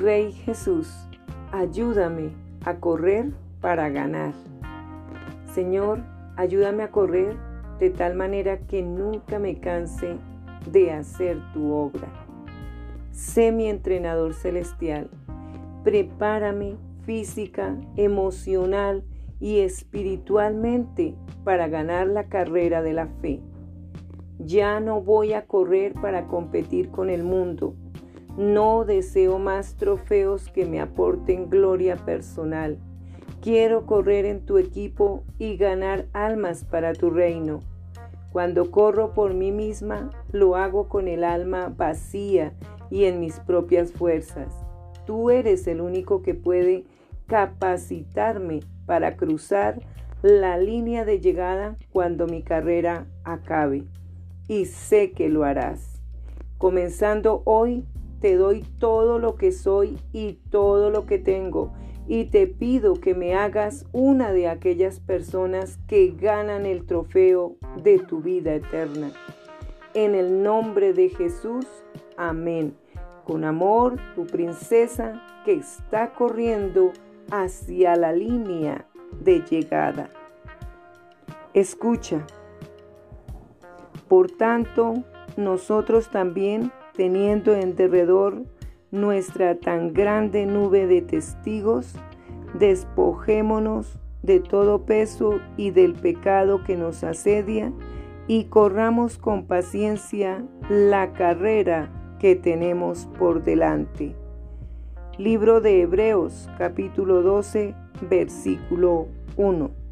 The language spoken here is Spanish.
Rey Jesús, ayúdame a correr para ganar. Señor, ayúdame a correr de tal manera que nunca me canse de hacer tu obra. Sé mi entrenador celestial. Prepárame física, emocional y espiritualmente para ganar la carrera de la fe. Ya no voy a correr para competir con el mundo. No deseo más trofeos que me aporten gloria personal. Quiero correr en tu equipo y ganar almas para tu reino. Cuando corro por mí misma, lo hago con el alma vacía y en mis propias fuerzas. Tú eres el único que puede capacitarme para cruzar la línea de llegada cuando mi carrera acabe y sé que lo harás. Comenzando hoy, te doy todo lo que soy y todo lo que tengo y te pido que me hagas una de aquellas personas que ganan el trofeo de tu vida eterna. En el nombre de Jesús, amén. Con amor, tu princesa que está corriendo hacia la línea de llegada. Escucha. Por tanto, nosotros también, teniendo en derredor nuestra tan grande nube de testigos, despojémonos de todo peso y del pecado que nos asedia y corramos con paciencia la carrera que tenemos por delante. Libro de Hebreos capítulo 12 versículo 1.